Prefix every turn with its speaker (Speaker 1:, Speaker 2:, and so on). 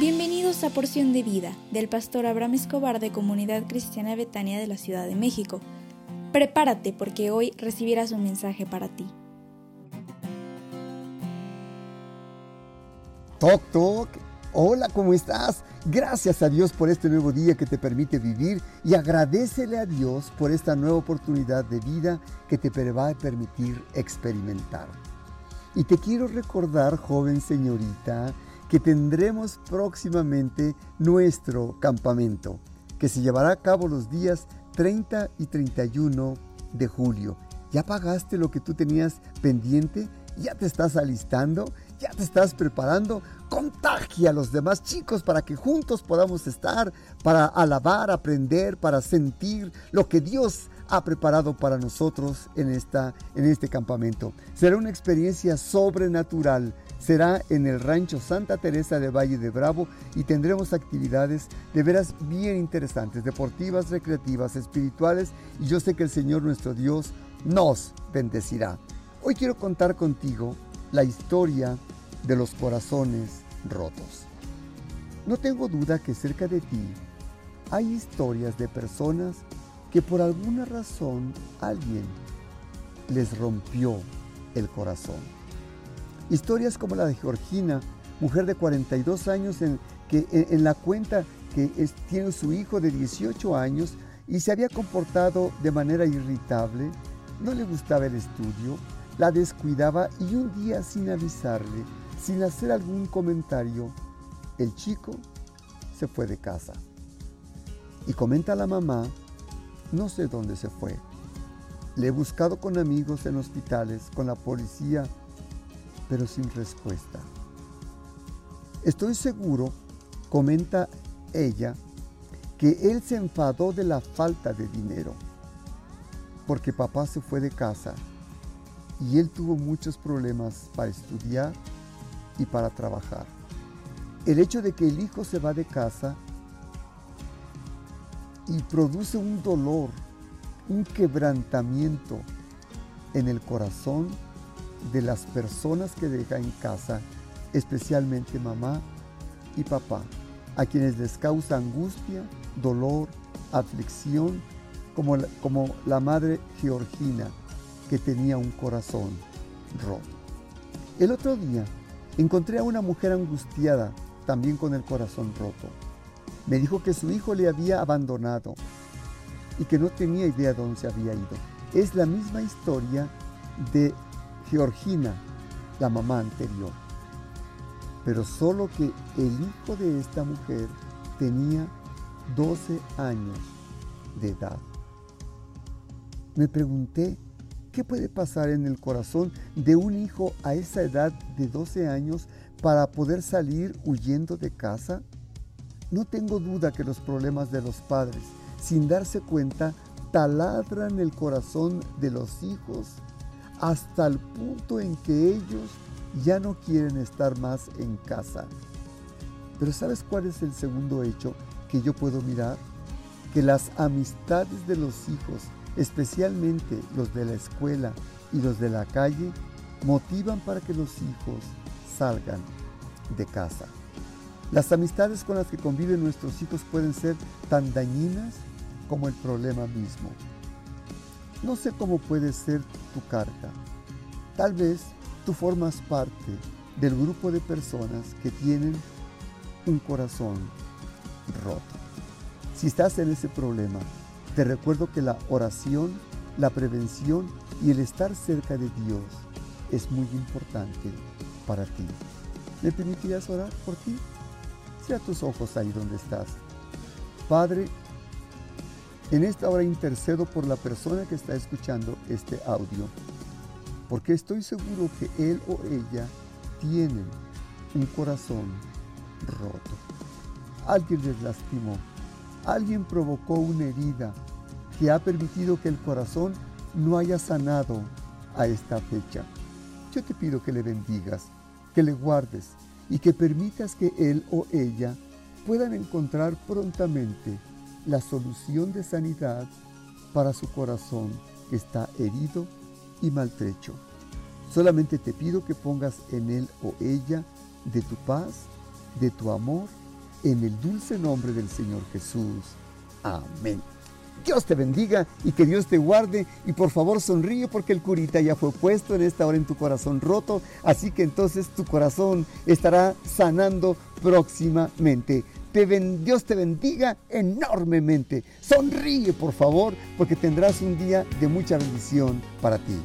Speaker 1: Bienvenidos a Porción de Vida del pastor Abraham Escobar de Comunidad Cristiana Betania de la Ciudad de México. Prepárate porque hoy recibirás un mensaje para ti.
Speaker 2: Toc, toc. Hola, ¿cómo estás? Gracias a Dios por este nuevo día que te permite vivir y agradecele a Dios por esta nueva oportunidad de vida que te va a permitir experimentar. Y te quiero recordar, joven señorita, que tendremos próximamente nuestro campamento, que se llevará a cabo los días 30 y 31 de julio. ¿Ya pagaste lo que tú tenías pendiente? ¿Ya te estás alistando? ¿Ya te estás preparando? Contagia a los demás chicos para que juntos podamos estar, para alabar, aprender, para sentir lo que Dios ha preparado para nosotros en, esta, en este campamento. Será una experiencia sobrenatural será en el rancho Santa Teresa de Valle de Bravo y tendremos actividades de veras bien interesantes, deportivas, recreativas, espirituales y yo sé que el Señor nuestro Dios nos bendecirá. Hoy quiero contar contigo la historia de los corazones rotos. No tengo duda que cerca de ti hay historias de personas que por alguna razón alguien les rompió el corazón. Historias como la de Georgina, mujer de 42 años en, que, en, la cuenta que tiene su hijo de 18 años y se había comportado de manera irritable, no le gustaba el estudio, la descuidaba y un día sin avisarle, sin hacer algún comentario, el chico se fue de casa. Y comenta la mamá, no sé dónde se fue. Le he buscado con amigos en hospitales, con la policía, pero sin respuesta. Estoy seguro, comenta ella, que él se enfadó de la falta de dinero, porque papá se fue de casa y él tuvo muchos problemas para estudiar y para trabajar. El hecho de que el hijo se va de casa y produce un dolor, un quebrantamiento en el corazón de las personas que deja en casa, especialmente mamá y papá, a quienes les causa angustia, dolor, aflicción, como la, como la madre Georgina, que tenía un corazón roto. El otro día encontré a una mujer angustiada, también con el corazón roto. Me dijo que su hijo le había abandonado y que no tenía idea de dónde se había ido. Es la misma historia de Georgina, la mamá anterior. Pero solo que el hijo de esta mujer tenía 12 años de edad. Me pregunté, ¿qué puede pasar en el corazón de un hijo a esa edad de 12 años para poder salir huyendo de casa? No tengo duda que los problemas de los padres, sin darse cuenta, taladran el corazón de los hijos hasta el punto en que ellos ya no quieren estar más en casa. Pero ¿sabes cuál es el segundo hecho que yo puedo mirar? Que las amistades de los hijos, especialmente los de la escuela y los de la calle, motivan para que los hijos salgan de casa. Las amistades con las que conviven nuestros hijos pueden ser tan dañinas como el problema mismo. No sé cómo puede ser tu carga. Tal vez tú formas parte del grupo de personas que tienen un corazón roto. Si estás en ese problema, te recuerdo que la oración, la prevención y el estar cerca de Dios es muy importante para ti. ¿Me permitirías orar por ti? Cierra tus ojos ahí donde estás. Padre, en esta hora intercedo por la persona que está escuchando este audio, porque estoy seguro que él o ella tienen un corazón roto. Alguien les lastimó, alguien provocó una herida que ha permitido que el corazón no haya sanado a esta fecha. Yo te pido que le bendigas, que le guardes y que permitas que él o ella puedan encontrar prontamente la solución de sanidad para su corazón que está herido y maltrecho. Solamente te pido que pongas en él o ella de tu paz, de tu amor en el dulce nombre del Señor Jesús. Amén. Dios te bendiga y que Dios te guarde y por favor sonríe porque el curita ya fue puesto en esta hora en tu corazón roto, así que entonces tu corazón estará sanando próximamente. Te Dios te bendiga enormemente. Sonríe por favor porque tendrás un día de mucha bendición para ti.